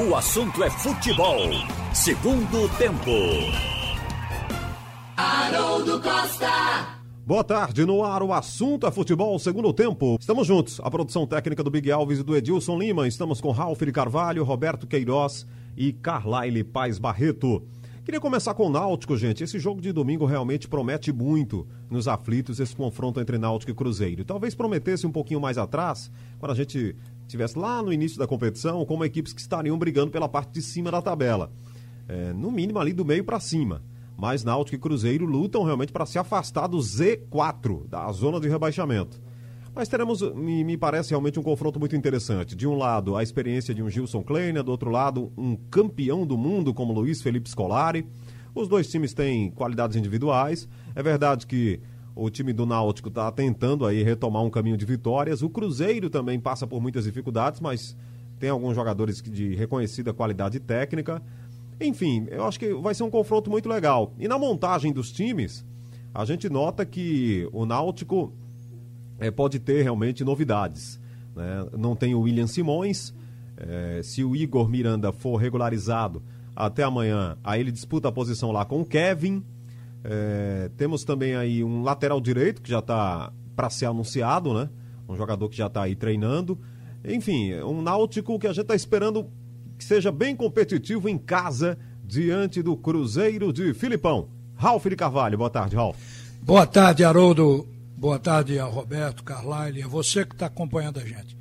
O assunto é futebol. Segundo tempo. Haroldo Costa. Boa tarde, no ar o assunto é futebol, segundo tempo. Estamos juntos, a produção técnica do Big Alves e do Edilson Lima. Estamos com Ralf de Carvalho, Roberto Queiroz e Carlaile Paz Barreto. Queria começar com o Náutico, gente. Esse jogo de domingo realmente promete muito nos aflitos, esse confronto entre Náutico e Cruzeiro. Talvez prometesse um pouquinho mais atrás, quando a gente estivesse lá no início da competição, como equipes que estariam brigando pela parte de cima da tabela. É, no mínimo ali do meio para cima mas Náutico e Cruzeiro lutam realmente para se afastar do Z4, da zona de rebaixamento. Mas teremos, me, me, parece realmente um confronto muito interessante. De um lado, a experiência de um Gilson Kleiner, do outro lado, um campeão do mundo como Luiz Felipe Scolari. Os dois times têm qualidades individuais. É verdade que o time do Náutico está tentando aí retomar um caminho de vitórias. O Cruzeiro também passa por muitas dificuldades, mas tem alguns jogadores de reconhecida qualidade técnica. Enfim, eu acho que vai ser um confronto muito legal. E na montagem dos times, a gente nota que o Náutico é, pode ter realmente novidades. Né? Não tem o William Simões. É, se o Igor Miranda for regularizado até amanhã, aí ele disputa a posição lá com o Kevin. É, temos também aí um lateral direito que já está para ser anunciado, né? Um jogador que já está aí treinando. Enfim, um Náutico que a gente está esperando que seja bem competitivo em casa diante do Cruzeiro de Filipão. Ralf de Carvalho, boa tarde, Ralf. Boa tarde, Haroldo. Boa tarde a Roberto, Carlyle, a você que está acompanhando a gente.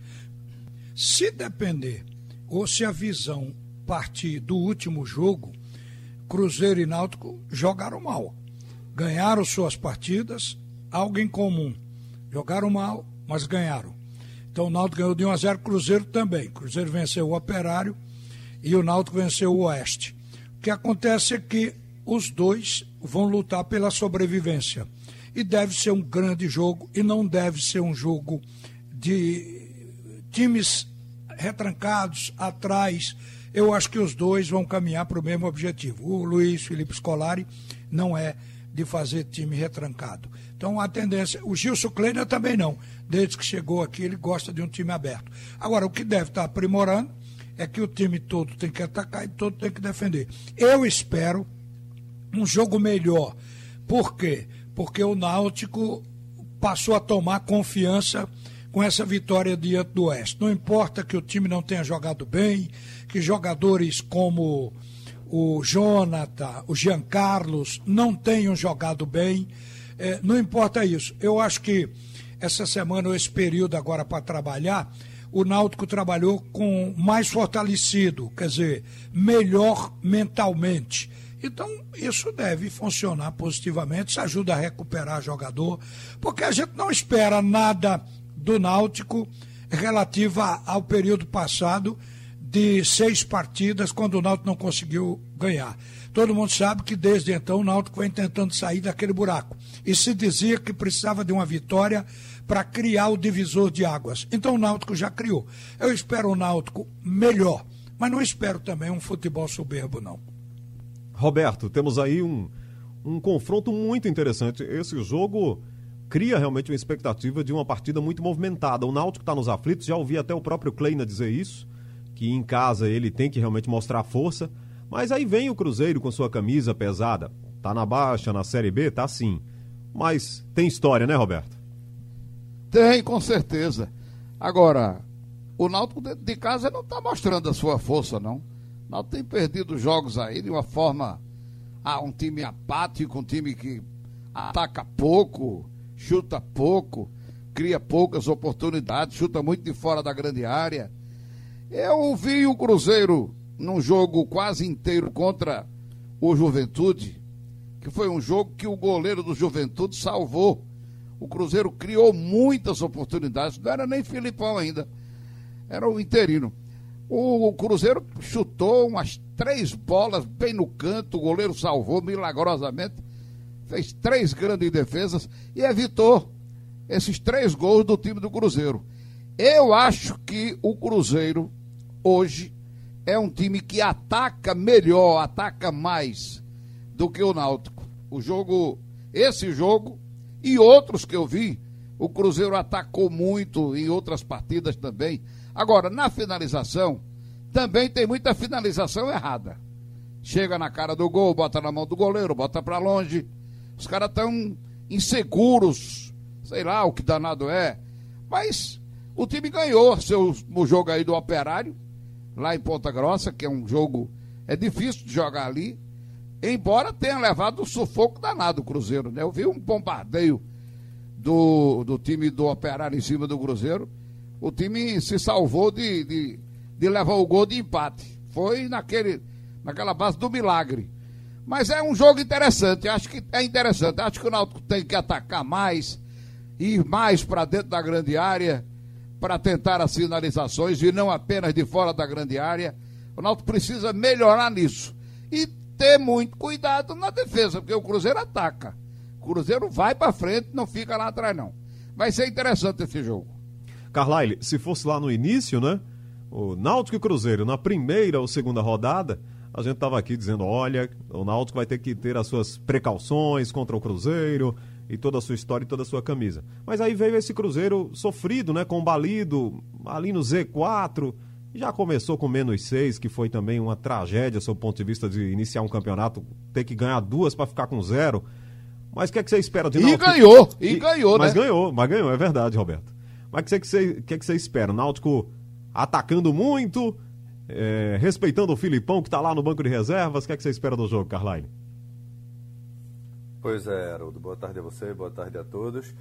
Se depender, ou se a visão partir do último jogo, Cruzeiro e Náutico jogaram mal. Ganharam suas partidas, algo em comum. Jogaram mal, mas ganharam. Então o Náutico ganhou de 1 a 0, Cruzeiro também. Cruzeiro venceu o Operário e o Náutico venceu o Oeste. O que acontece é que os dois vão lutar pela sobrevivência. E deve ser um grande jogo e não deve ser um jogo de times retrancados atrás. Eu acho que os dois vão caminhar para o mesmo objetivo. O Luiz Felipe Scolari não é de fazer time retrancado. Então a tendência, o Gilson Kleiner também não. Desde que chegou aqui, ele gosta de um time aberto. Agora, o que deve estar aprimorando é que o time todo tem que atacar e todo tem que defender. Eu espero um jogo melhor. Por quê? Porque o Náutico passou a tomar confiança com essa vitória diante do Oeste. Não importa que o time não tenha jogado bem, que jogadores como o Jonathan, o Jean Carlos não tenham jogado bem, é, não importa isso. Eu acho que essa semana, ou esse período agora para trabalhar, o Náutico trabalhou com mais fortalecido, quer dizer, melhor mentalmente. Então, isso deve funcionar positivamente, isso ajuda a recuperar jogador, porque a gente não espera nada do Náutico relativa ao período passado de seis partidas, quando o Náutico não conseguiu ganhar. Todo mundo sabe que desde então o Náutico vem tentando sair daquele buraco. E se dizia que precisava de uma vitória para criar o divisor de águas. Então o Náutico já criou. Eu espero o Náutico melhor, mas não espero também um futebol soberbo, não. Roberto, temos aí um, um confronto muito interessante. Esse jogo cria realmente uma expectativa de uma partida muito movimentada. O Náutico está nos aflitos, já ouvi até o próprio Kleina dizer isso, que em casa ele tem que realmente mostrar força. Mas aí vem o Cruzeiro com sua camisa pesada. Tá na baixa, na Série B, tá sim. Mas tem história, né, Roberto? Tem, com certeza. Agora, o Náutico dentro de casa não está mostrando a sua força, não. O Náutico tem perdido jogos aí de uma forma. Ah, um time apático, um time que ataca pouco, chuta pouco, cria poucas oportunidades, chuta muito de fora da grande área. Eu vi o Cruzeiro num jogo quase inteiro contra o Juventude, que foi um jogo que o goleiro do Juventude salvou o Cruzeiro criou muitas oportunidades, não era nem Filipão ainda, era o interino. O, Cruzeiro chutou umas três bolas bem no canto, o goleiro salvou milagrosamente, fez três grandes defesas e evitou esses três gols do time do Cruzeiro. Eu acho que o Cruzeiro hoje é um time que ataca melhor, ataca mais do que o Náutico. O jogo, esse jogo, e outros que eu vi. O Cruzeiro atacou muito em outras partidas também. Agora, na finalização, também tem muita finalização errada. Chega na cara do gol, bota na mão do goleiro, bota para longe. Os caras estão inseguros, sei lá o que danado é. Mas o time ganhou seu, o jogo aí do Operário, lá em Ponta Grossa, que é um jogo. É difícil de jogar ali. Embora tenha levado um sufoco danado o Cruzeiro, né? Eu vi um bombardeio do, do time do Operário em cima do Cruzeiro. O time se salvou de, de, de levar o gol de empate. Foi naquele, naquela base do milagre. Mas é um jogo interessante, acho que é interessante. Acho que o Náutico tem que atacar mais, ir mais para dentro da grande área, para tentar as finalizações e não apenas de fora da grande área. O Náutico precisa melhorar nisso. E ter muito cuidado na defesa, porque o Cruzeiro ataca. O Cruzeiro vai para frente, não fica lá atrás, não. Vai ser interessante esse jogo. Carlyle, se fosse lá no início, né? O Náutico e Cruzeiro, na primeira ou segunda rodada, a gente estava aqui dizendo: olha, o Náutico vai ter que ter as suas precauções contra o Cruzeiro e toda a sua história e toda a sua camisa. Mas aí veio esse Cruzeiro sofrido, né? Combalido, ali no Z4 já começou com menos seis, que foi também uma tragédia, sob o ponto de vista de iniciar um campeonato, ter que ganhar duas para ficar com zero. Mas o que, é que você espera de Náutico? E ganhou, e, e ganhou, mas né? Mas ganhou, mas ganhou, é verdade, Roberto. Mas o que, é que, você, que, é que você espera? Náutico atacando muito, é, respeitando o Filipão que está lá no banco de reservas. O que, é que você espera do jogo, Carline? Pois é, Haroldo. Boa tarde a você, boa tarde a todos.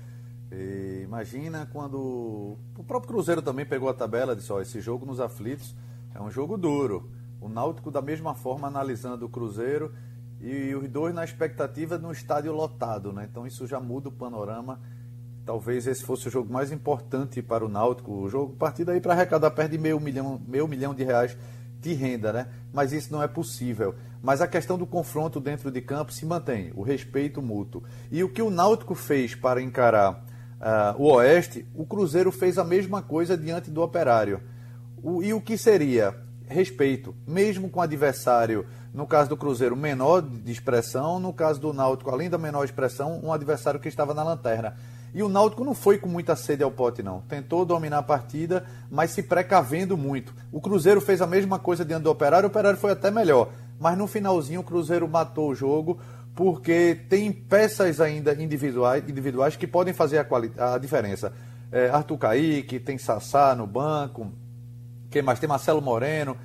E imagina quando o próprio Cruzeiro também pegou a tabela e disse: ó, esse jogo nos aflitos é um jogo duro. O Náutico, da mesma forma, analisando o Cruzeiro e os dois na expectativa de um estádio lotado, né? Então isso já muda o panorama. Talvez esse fosse o jogo mais importante para o Náutico. O jogo partido aí para arrecadar perto de meio milhão, meio milhão de reais de renda, né? Mas isso não é possível. Mas a questão do confronto dentro de campo se mantém, o respeito mútuo. E o que o Náutico fez para encarar uh, o Oeste, o Cruzeiro fez a mesma coisa diante do Operário. O, e o que seria? Respeito, mesmo com o adversário, no caso do Cruzeiro, menor de expressão, no caso do Náutico, além da menor expressão, um adversário que estava na lanterna. E o Náutico não foi com muita sede ao pote, não. Tentou dominar a partida, mas se precavendo muito. O Cruzeiro fez a mesma coisa diante do Operário, o Operário foi até melhor. Mas no finalzinho o Cruzeiro matou o jogo, porque tem peças ainda individuais, individuais que podem fazer a, a diferença. É, Arthur Caíque, tem Sassá no banco, quem mais? Tem Marcelo Moreno,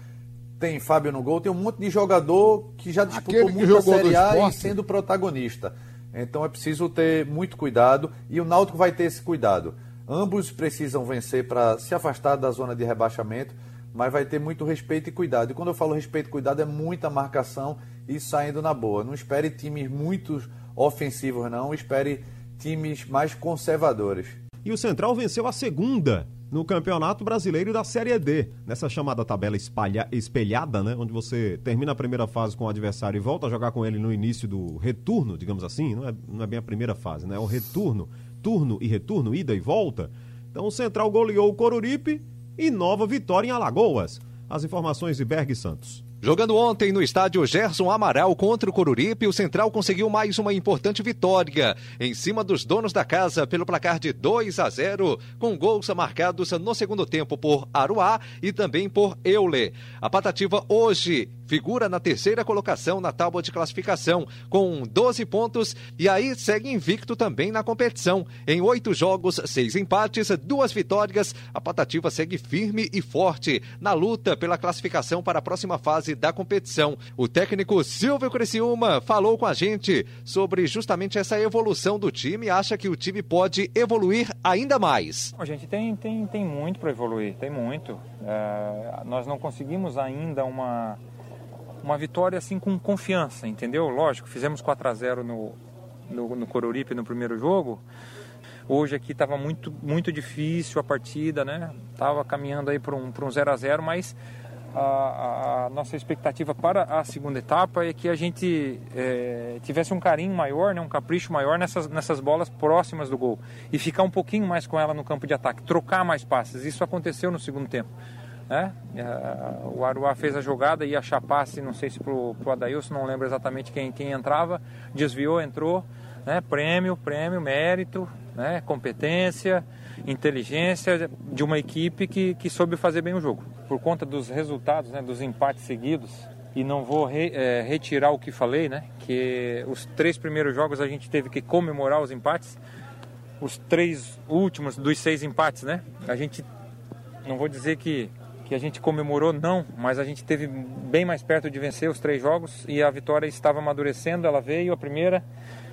tem Fábio no gol, tem um monte de jogador que já disputou Aquele muito a Série A e sendo protagonista. Então é preciso ter muito cuidado e o Náutico vai ter esse cuidado. Ambos precisam vencer para se afastar da zona de rebaixamento, mas vai ter muito respeito e cuidado. E quando eu falo respeito e cuidado, é muita marcação e saindo na boa. Não espere times muito ofensivos, não. Espere times mais conservadores. E o Central venceu a segunda no Campeonato Brasileiro da Série D, nessa chamada tabela espalha, espelhada, né, onde você termina a primeira fase com o adversário e volta a jogar com ele no início do retorno, digamos assim, não é, não é bem a primeira fase, né, é o retorno, turno e retorno, ida e volta. Então o Central goleou o Coruripe e nova vitória em Alagoas. As informações de Berg Santos. Jogando ontem no estádio Gerson Amaral contra o Coruripe, o Central conseguiu mais uma importante vitória em cima dos donos da casa pelo placar de 2 a 0, com gols marcados no segundo tempo por Aruá e também por Eule. A Patativa hoje figura na terceira colocação na tábua de classificação, com 12 pontos e aí segue invicto também na competição. Em oito jogos, seis empates, duas vitórias, a Patativa segue firme e forte na luta pela classificação para a próxima fase da competição. O técnico Silvio Criciúma falou com a gente sobre justamente essa evolução do time e acha que o time pode evoluir ainda mais. A gente tem, tem, tem muito para evoluir, tem muito. É, nós não conseguimos ainda uma uma vitória assim com confiança, entendeu? Lógico, fizemos 4 a 0 no, no, no Coruripe no primeiro jogo. Hoje aqui estava muito, muito difícil a partida, né? Tava caminhando aí para um, um 0 a 0 mas a, a, nossa expectativa para a segunda etapa é que a gente é, tivesse um carinho maior, né, um capricho maior nessas, nessas bolas próximas do gol e ficar um pouquinho mais com ela no campo de ataque, trocar mais passes. Isso aconteceu no segundo tempo. Né? O Aruá fez a jogada, ia achar passe, não sei se pro, pro Adailson, não lembro exatamente quem, quem entrava, desviou, entrou, né? Prêmio, prêmio, mérito, né? Competência. inteligência de uma equipe que, que soube fazer bem o jogo. Por conta dos resultados, né, dos empates seguidos, e não vou re, é, retirar o que falei, né, que os três primeiros jogos a gente teve que comemorar os empates, os três últimos dos seis empates, né, a gente, não vou dizer que, que a gente comemorou, não, mas a gente teve bem mais perto de vencer os três jogos e a vitória estava amadurecendo, ela veio a primeira,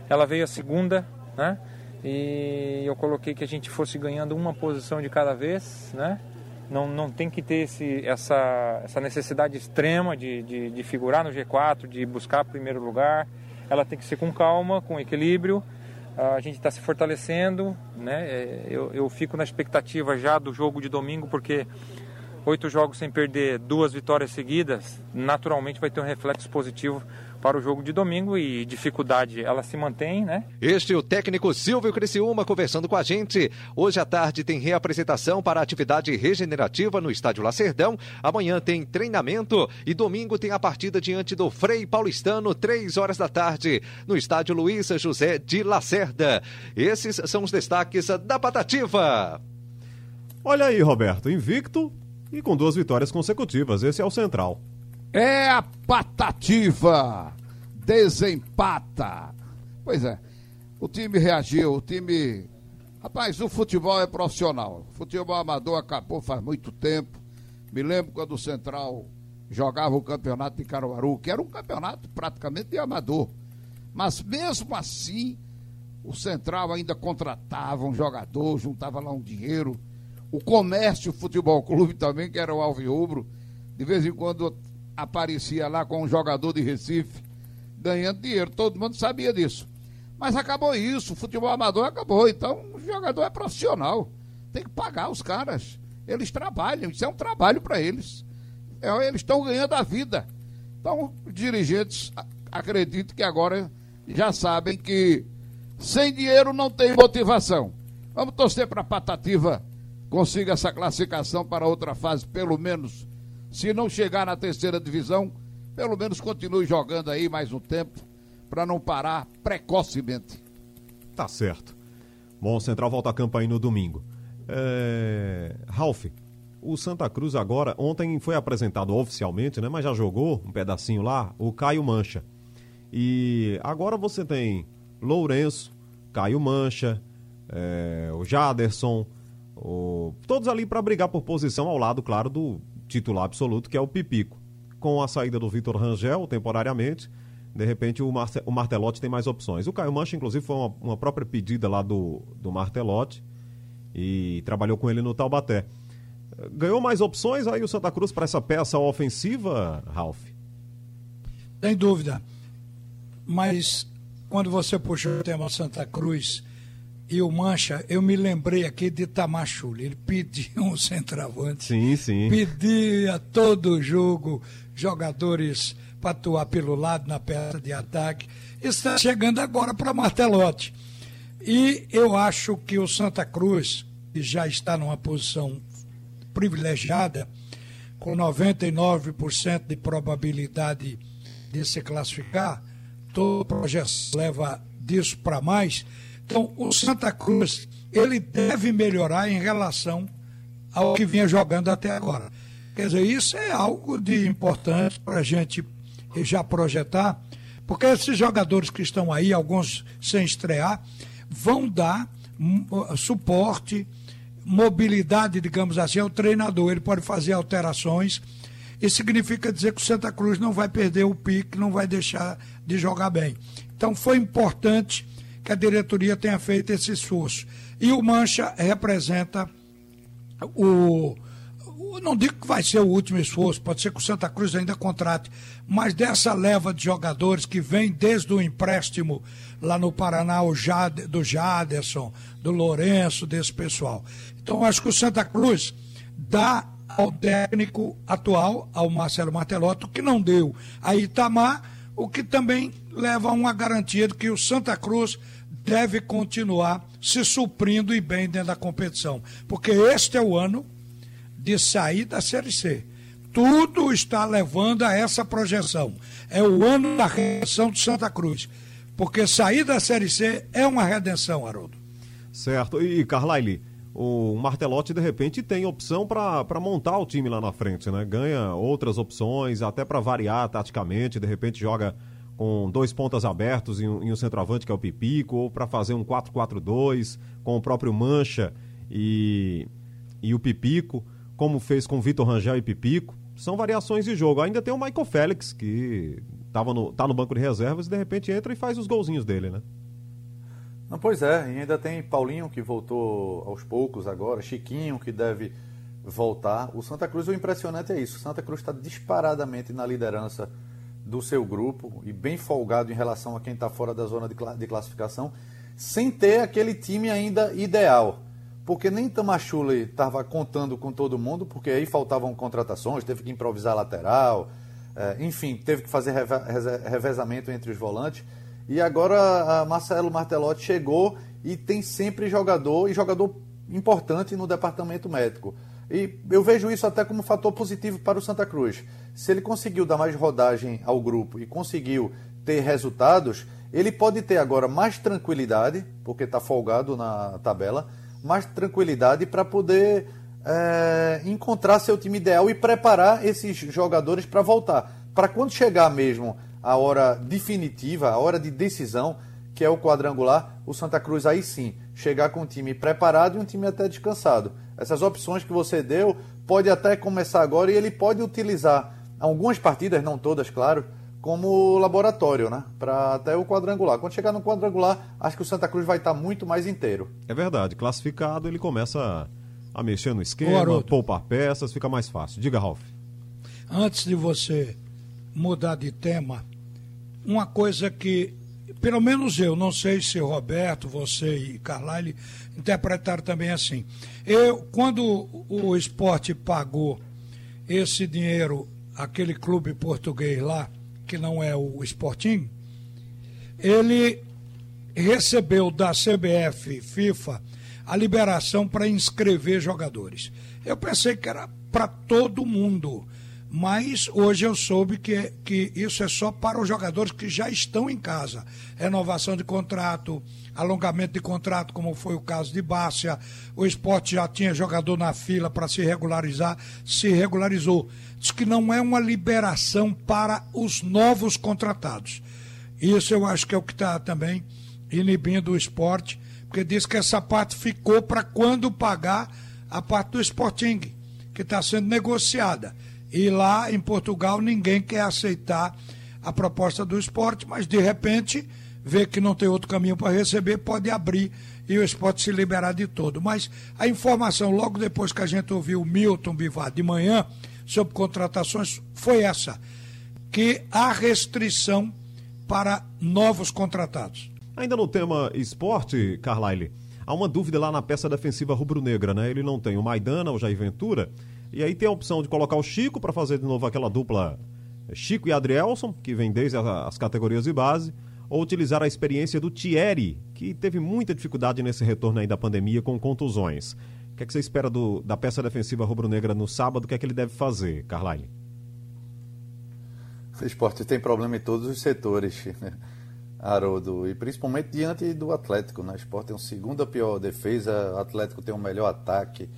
ela veio a segunda, né, e eu coloquei que a gente fosse ganhando uma posição de cada vez, né? Não, não tem que ter esse, essa, essa necessidade extrema de, de, de figurar no G4, de buscar primeiro lugar. Ela tem que ser com calma, com equilíbrio. A gente está se fortalecendo, né? É, eu, eu fico na expectativa já do jogo de domingo, porque oito jogos sem perder duas vitórias seguidas, naturalmente vai ter um reflexo positivo para o jogo de domingo e dificuldade ela se mantém, né? Este é o técnico Silvio Criciúma conversando com a gente. Hoje à tarde tem reapresentação para a atividade regenerativa no Estádio Lacerdão. Amanhã tem treinamento e domingo tem a partida diante do Frei Paulistano, três horas da tarde, no Estádio Luiz José de Lacerda. Esses são os destaques da Patativa. Olha aí, Roberto, invicto e com duas vitórias consecutivas. Esse é o Central. É a patativa. Desempata. Pois é. O time reagiu, o time. Rapaz, o futebol é profissional. O futebol amador acabou faz muito tempo. Me lembro quando o Central jogava o campeonato de Caruaru, que era um campeonato praticamente de amador. Mas mesmo assim, o Central ainda contratava um jogador, juntava lá um dinheiro. O Comércio Futebol Clube também, que era o Alviobro, de vez em quando aparecia lá com um jogador de Recife ganhando dinheiro. Todo mundo sabia disso. Mas acabou isso, o futebol amador acabou. Então o jogador é profissional. Tem que pagar os caras. Eles trabalham, isso é um trabalho para eles. É, eles estão ganhando a vida. Então, os dirigentes acredito que agora já sabem que sem dinheiro não tem motivação. Vamos torcer para a Patativa consiga essa classificação para outra fase, pelo menos se não chegar na terceira divisão, pelo menos continue jogando aí mais um tempo para não parar precocemente. Tá certo. Bom, Central volta a campo aí no domingo. É... Ralf, o Santa Cruz agora, ontem foi apresentado oficialmente, né? Mas já jogou um pedacinho lá, o Caio Mancha. E agora você tem Lourenço, Caio Mancha, é... o Jaderson, o... todos ali para brigar por posição ao lado, claro, do titular absoluto, que é o Pipico. Com a saída do Vitor Rangel, temporariamente, de repente o, Marce, o Martelotti tem mais opções. O Caio Mancha, inclusive, foi uma, uma própria pedida lá do, do Martelotti e trabalhou com ele no Taubaté. Ganhou mais opções aí o Santa Cruz para essa peça ofensiva, Ralf? Sem dúvida. Mas quando você puxou o tema Santa Cruz, e o Mancha, eu me lembrei aqui de Tamachule. Ele pedia um centroavante. Sim, sim. Pedia todo jogo jogadores para atuar pelo lado na peça de ataque. Está chegando agora para Martelote. E eu acho que o Santa Cruz, que já está numa posição privilegiada, com 99% de probabilidade de se classificar, todo projeto leva disso para mais então, o Santa Cruz, ele deve melhorar em relação ao que vinha jogando até agora. Quer dizer, isso é algo de importante para a gente já projetar, porque esses jogadores que estão aí, alguns sem estrear, vão dar suporte, mobilidade, digamos assim, ao treinador. Ele pode fazer alterações. Isso significa dizer que o Santa Cruz não vai perder o pique, não vai deixar de jogar bem. Então foi importante que a diretoria tenha feito esse esforço. E o Mancha representa o. Não digo que vai ser o último esforço, pode ser que o Santa Cruz ainda contrate, mas dessa leva de jogadores que vem desde o empréstimo lá no Paraná, o Jade, do Jaderson, do Lourenço, desse pessoal. Então, acho que o Santa Cruz dá ao técnico atual, ao Marcelo Martelotto, que não deu a Itamar, o que também leva a uma garantia de que o Santa Cruz deve continuar se suprindo e bem dentro da competição. Porque este é o ano de sair da Série C. Tudo está levando a essa projeção. É o ano da redenção de Santa Cruz. Porque sair da Série C é uma redenção, Haroldo. Certo. E, Carlyle, o Martelotti de repente tem opção para montar o time lá na frente, né? Ganha outras opções, até para variar taticamente, de repente joga com dois pontas abertos e um, e um centroavante que é o Pipico, ou para fazer um 4-4-2 com o próprio Mancha e, e o Pipico, como fez com Vitor Rangel e Pipico. São variações de jogo. Ainda tem o Michael Félix, que tava no, tá no banco de reservas e de repente entra e faz os golzinhos dele, né? Não, pois é, e ainda tem Paulinho que voltou aos poucos agora, Chiquinho que deve voltar. O Santa Cruz, o impressionante é isso: o Santa Cruz está disparadamente na liderança do seu grupo e bem folgado em relação a quem está fora da zona de classificação, sem ter aquele time ainda ideal. Porque nem Tamachule estava contando com todo mundo, porque aí faltavam contratações, teve que improvisar lateral, eh, enfim, teve que fazer revezamento entre os volantes. E agora Marcelo Martelotti chegou e tem sempre jogador, e jogador importante no departamento médico. E eu vejo isso até como um fator positivo para o Santa Cruz. Se ele conseguiu dar mais rodagem ao grupo e conseguiu ter resultados, ele pode ter agora mais tranquilidade, porque está folgado na tabela, mais tranquilidade para poder é, encontrar seu time ideal e preparar esses jogadores para voltar. Para quando chegar mesmo a hora definitiva, a hora de decisão, que é o quadrangular, o Santa Cruz aí sim chegar com um time preparado e um time até descansado. Essas opções que você deu pode até começar agora e ele pode utilizar algumas partidas, não todas, claro, como laboratório, né? Para até o quadrangular. Quando chegar no quadrangular, acho que o Santa Cruz vai estar muito mais inteiro. É verdade. Classificado, ele começa a mexer no esquema, poupar peças, fica mais fácil. Diga, Ralf. Antes de você mudar de tema, uma coisa que, pelo menos eu, não sei se o Roberto, você e Carlyle interpretaram também assim. Eu, quando o esporte pagou esse dinheiro aquele clube português lá, que não é o Sporting, ele recebeu da CBF, FIFA, a liberação para inscrever jogadores. Eu pensei que era para todo mundo. Mas hoje eu soube que, que isso é só para os jogadores que já estão em casa. Renovação de contrato, alongamento de contrato, como foi o caso de Bárcia. O esporte já tinha jogador na fila para se regularizar, se regularizou. Diz que não é uma liberação para os novos contratados. Isso eu acho que é o que está também inibindo o esporte, porque diz que essa parte ficou para quando pagar a parte do Sporting, que está sendo negociada. E lá em Portugal ninguém quer aceitar a proposta do esporte, mas de repente vê que não tem outro caminho para receber, pode abrir e o esporte se liberar de todo. Mas a informação, logo depois que a gente ouviu o Milton Bivar de manhã sobre contratações, foi essa: que há restrição para novos contratados. Ainda no tema esporte, Carlyle, há uma dúvida lá na peça defensiva rubro-negra, né? Ele não tem o Maidana, o Jair Ventura e aí tem a opção de colocar o Chico para fazer de novo aquela dupla Chico e Adrielson, que vem desde as categorias de base, ou utilizar a experiência do Thierry, que teve muita dificuldade nesse retorno aí da pandemia com contusões. O que, é que você espera do, da peça defensiva rubro-negra no sábado? O que é que ele deve fazer, Carline? O esporte tem problema em todos os setores, Haroldo, e principalmente diante do Atlético. Né? O esporte tem a segunda pior defesa, o Atlético tem o melhor ataque.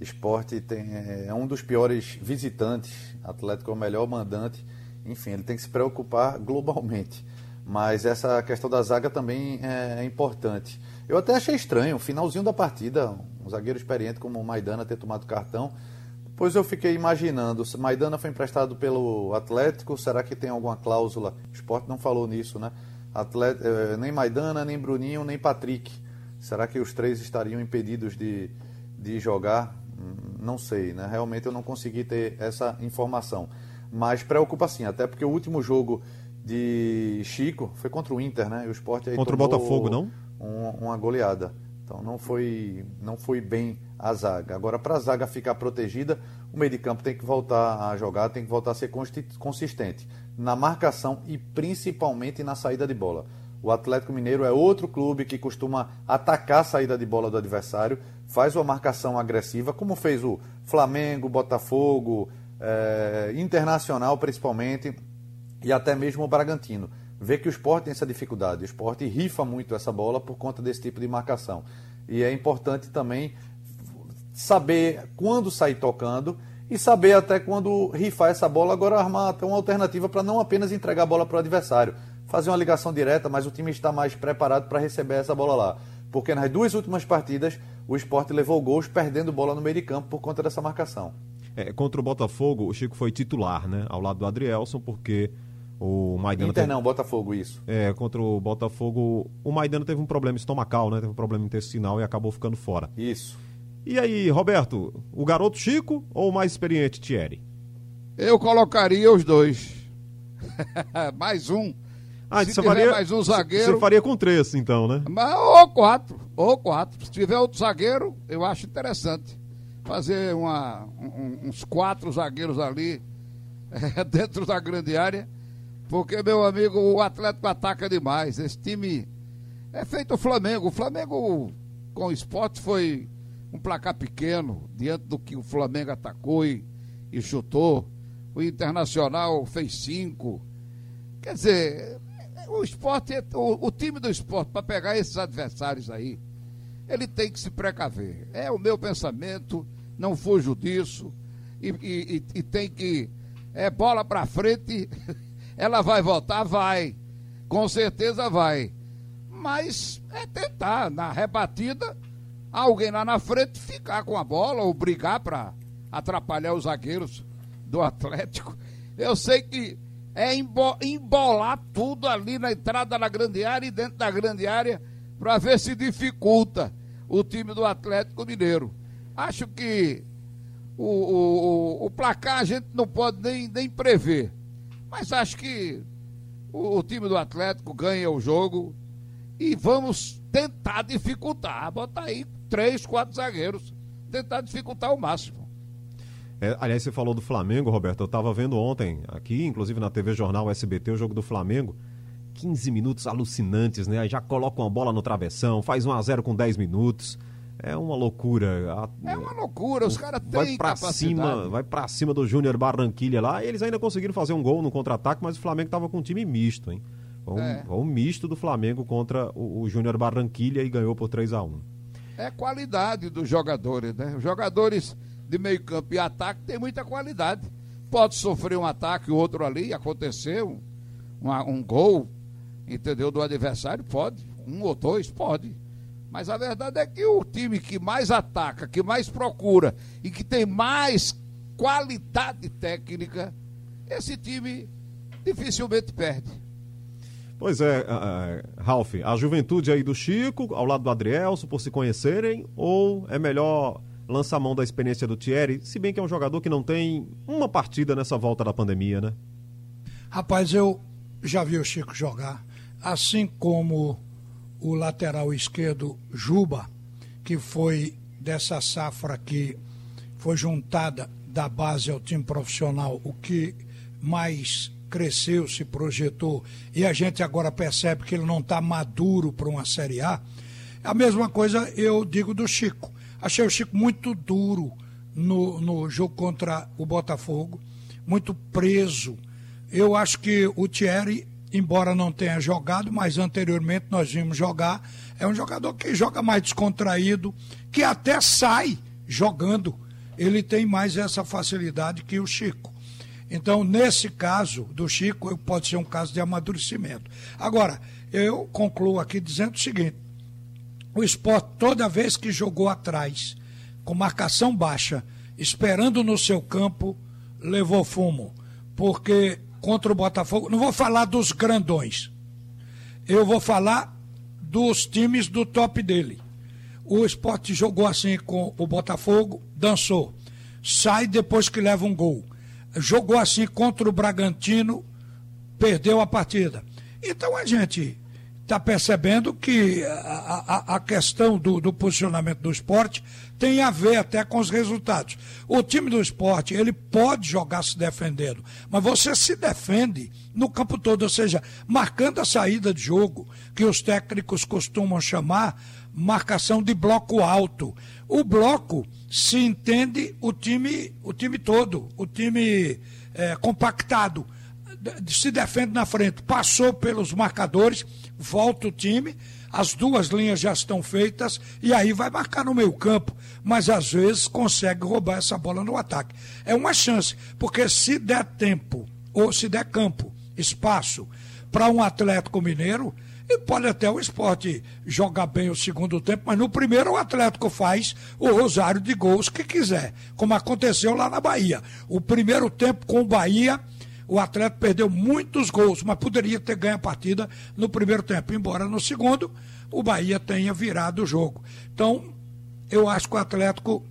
Esporte tem, é um dos piores visitantes, Atlético é o melhor mandante. Enfim, ele tem que se preocupar globalmente. Mas essa questão da zaga também é, é importante. Eu até achei estranho, o finalzinho da partida, um zagueiro experiente como o Maidana ter tomado cartão. Depois eu fiquei imaginando, Maidana foi emprestado pelo Atlético, será que tem alguma cláusula? O esporte não falou nisso, né? Atlético, eh, nem Maidana, nem Bruninho, nem Patrick. Será que os três estariam impedidos de, de jogar? Não sei, né? Realmente eu não consegui ter essa informação. Mas preocupa sim, até porque o último jogo de Chico foi contra o Inter, né? E o Sport aí contra o Botafogo, não? Um, uma goleada. Então não foi, não foi bem a zaga. Agora, para a zaga ficar protegida, o meio de campo tem que voltar a jogar, tem que voltar a ser consistente na marcação e principalmente na saída de bola. O Atlético Mineiro é outro clube que costuma atacar a saída de bola do adversário, faz uma marcação agressiva, como fez o Flamengo, Botafogo, é, Internacional principalmente, e até mesmo o Bragantino. Vê que o esporte tem essa dificuldade. O esporte rifa muito essa bola por conta desse tipo de marcação. E é importante também saber quando sair tocando e saber até quando rifar essa bola, agora armar até uma alternativa para não apenas entregar a bola para o adversário, fazer uma ligação direta, mas o time está mais preparado para receber essa bola lá. Porque nas duas últimas partidas o esporte levou gols perdendo bola no meio de campo por conta dessa marcação. É, contra o Botafogo, o Chico foi titular, né? Ao lado do Adrielson, porque o Maidana. Inter teve... não, Botafogo, isso. É, contra o Botafogo, o Maidana teve um problema estomacal, né? Teve um problema intestinal e acabou ficando fora. Isso. E aí, Roberto, o garoto Chico ou o mais experiente Thierry? Eu colocaria os dois. mais um. Ah, Se você faria, mais um zagueiro. Você faria com três, então, né? Mas, ou quatro, ou quatro. Se tiver outro zagueiro, eu acho interessante. Fazer uma, um, uns quatro zagueiros ali é, dentro da grande área. Porque, meu amigo, o Atlético ataca demais. Esse time é feito o Flamengo. O Flamengo com o esporte foi um placar pequeno, diante do que o Flamengo atacou e, e chutou. O Internacional fez cinco. Quer dizer, o esporte, o, o time do esporte, para pegar esses adversários aí, ele tem que se precaver. É o meu pensamento, não fujo disso. E, e, e tem que. É bola para frente, ela vai voltar? Vai. Com certeza vai. Mas é tentar, na rebatida, alguém lá na frente ficar com a bola ou brigar para atrapalhar os zagueiros do Atlético. Eu sei que é embolar tudo ali na entrada da grande área e dentro da grande área para ver se dificulta o time do Atlético Mineiro. Acho que o, o, o placar a gente não pode nem, nem prever, mas acho que o, o time do Atlético ganha o jogo e vamos tentar dificultar. Botar aí três, quatro zagueiros, tentar dificultar o máximo. É, aliás, você falou do Flamengo, Roberto. Eu estava vendo ontem, aqui, inclusive na TV Jornal SBT, o jogo do Flamengo. 15 minutos alucinantes, né? Aí já coloca uma bola no travessão, faz 1 a 0 com 10 minutos. É uma loucura. É uma loucura, os caras têm vai cima, Vai pra cima do Júnior Barranquilha lá. eles ainda conseguiram fazer um gol no contra-ataque, mas o Flamengo estava com um time misto, hein? Um, é. um misto do Flamengo contra o, o Júnior Barranquilha e ganhou por 3 a 1 É qualidade dos jogadores, né? Os jogadores de meio campo e ataque tem muita qualidade. Pode sofrer um ataque, outro ali, aconteceu um, um gol, entendeu, do adversário, pode. Um ou dois, pode. Mas a verdade é que o time que mais ataca, que mais procura e que tem mais qualidade técnica, esse time dificilmente perde. Pois é, uh, Ralf, a juventude aí do Chico, ao lado do Adrielso, por se conhecerem, ou é melhor lança a mão da experiência do Thierry, se bem que é um jogador que não tem uma partida nessa volta da pandemia, né? Rapaz, eu já vi o Chico jogar, assim como o lateral esquerdo Juba, que foi dessa safra que foi juntada da base ao time profissional, o que mais cresceu, se projetou, e a gente agora percebe que ele não está maduro para uma Série A. A mesma coisa eu digo do Chico. Achei o Chico muito duro no, no jogo contra o Botafogo, muito preso. Eu acho que o Thierry, embora não tenha jogado, mas anteriormente nós vimos jogar, é um jogador que joga mais descontraído, que até sai jogando. Ele tem mais essa facilidade que o Chico. Então, nesse caso do Chico, pode ser um caso de amadurecimento. Agora, eu concluo aqui dizendo o seguinte: o esporte, toda vez que jogou atrás, com marcação baixa, esperando no seu campo, levou fumo. Porque contra o Botafogo, não vou falar dos grandões, eu vou falar dos times do top dele. O esporte jogou assim com o Botafogo, dançou. Sai depois que leva um gol. Jogou assim contra o Bragantino, perdeu a partida. Então a gente está percebendo que a, a, a questão do, do, posicionamento do esporte tem a ver até com os resultados. O time do esporte, ele pode jogar se defendendo, mas você se defende no campo todo, ou seja, marcando a saída de jogo, que os técnicos costumam chamar marcação de bloco alto. O bloco se entende o time, o time todo, o time é, compactado se defende na frente, passou pelos marcadores, volta o time, as duas linhas já estão feitas e aí vai marcar no meio campo, mas às vezes consegue roubar essa bola no ataque. É uma chance, porque se der tempo, ou se der campo, espaço, para um Atlético Mineiro, e pode até o esporte jogar bem o segundo tempo, mas no primeiro o Atlético faz o rosário de gols que quiser, como aconteceu lá na Bahia. O primeiro tempo com o Bahia o Atlético perdeu muitos gols, mas poderia ter ganho a partida no primeiro tempo, embora no segundo o Bahia tenha virado o jogo. Então, eu acho que o Atlético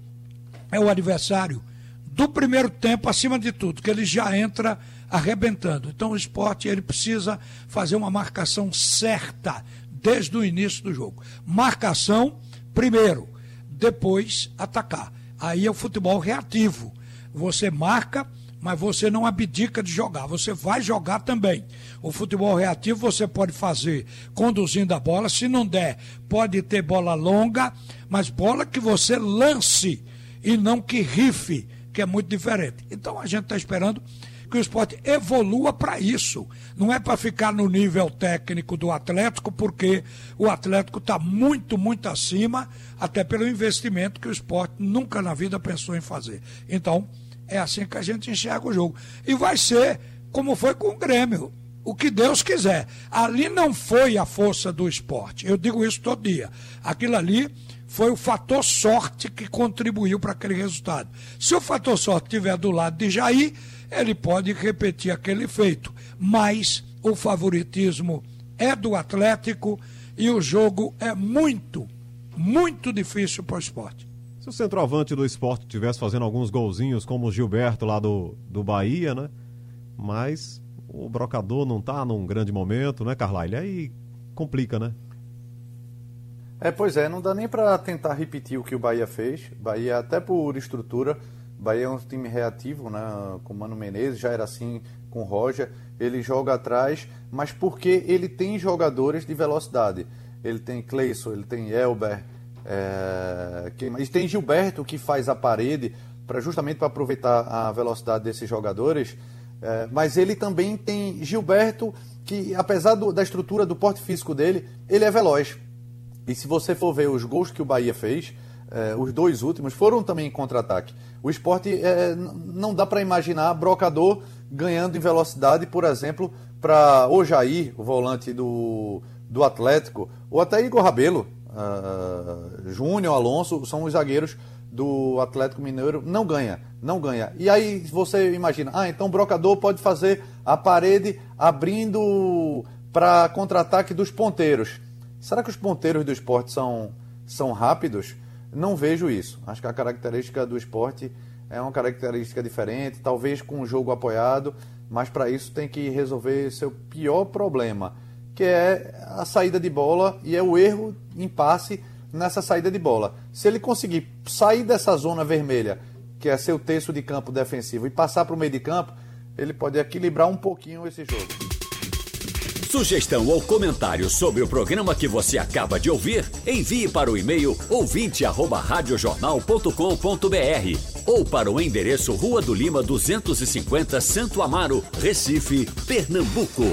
é o adversário do primeiro tempo, acima de tudo, que ele já entra arrebentando. Então, o esporte ele precisa fazer uma marcação certa desde o início do jogo. Marcação, primeiro, depois atacar. Aí é o futebol reativo. Você marca mas você não abdica de jogar, você vai jogar também. O futebol reativo você pode fazer conduzindo a bola, se não der, pode ter bola longa, mas bola que você lance e não que rife, que é muito diferente. Então a gente está esperando que o esporte evolua para isso. Não é para ficar no nível técnico do Atlético, porque o Atlético está muito, muito acima, até pelo investimento que o esporte nunca na vida pensou em fazer. Então, é assim que a gente enxerga o jogo. E vai ser como foi com o Grêmio. O que Deus quiser. Ali não foi a força do esporte. Eu digo isso todo dia. Aquilo ali foi o fator sorte que contribuiu para aquele resultado. Se o fator sorte estiver do lado de Jair, ele pode repetir aquele feito. Mas o favoritismo é do Atlético e o jogo é muito, muito difícil para o esporte. Se o centroavante do esporte estivesse fazendo alguns golzinhos, como o Gilberto lá do, do Bahia, né? Mas o brocador não tá num grande momento, né, Carlyle? Aí complica, né? É, pois é, não dá nem para tentar repetir o que o Bahia fez. Bahia, até por estrutura, Bahia é um time reativo, né? Com Mano Menezes, já era assim com Roger. Ele joga atrás, mas porque ele tem jogadores de velocidade. Ele tem Cleison, ele tem Elber, é, e tem Gilberto que faz a parede para justamente para aproveitar a velocidade desses jogadores. É, mas ele também tem Gilberto que, apesar do, da estrutura do porte físico dele, ele é veloz. E se você for ver os gols que o Bahia fez, é, os dois últimos foram também em contra-ataque. O esporte é, não dá para imaginar brocador ganhando em velocidade, por exemplo, para o Jair, o volante do, do Atlético, ou até Igor Rabelo, uh, Júnior, Alonso, são os zagueiros do Atlético Mineiro, não ganha, não ganha. E aí você imagina, ah, então o brocador pode fazer a parede abrindo para contra-ataque dos ponteiros. Será que os ponteiros do esporte são, são rápidos? Não vejo isso. Acho que a característica do esporte é uma característica diferente, talvez com o jogo apoiado, mas para isso tem que resolver seu pior problema que é a saída de bola e é o erro em passe nessa saída de bola. Se ele conseguir sair dessa zona vermelha, que é seu terço de campo defensivo, e passar para o meio de campo, ele pode equilibrar um pouquinho esse jogo. Sugestão ou comentário sobre o programa que você acaba de ouvir, envie para o e-mail ouvinte@radiojornal.com.br ou para o endereço Rua do Lima 250, Santo Amaro, Recife, Pernambuco.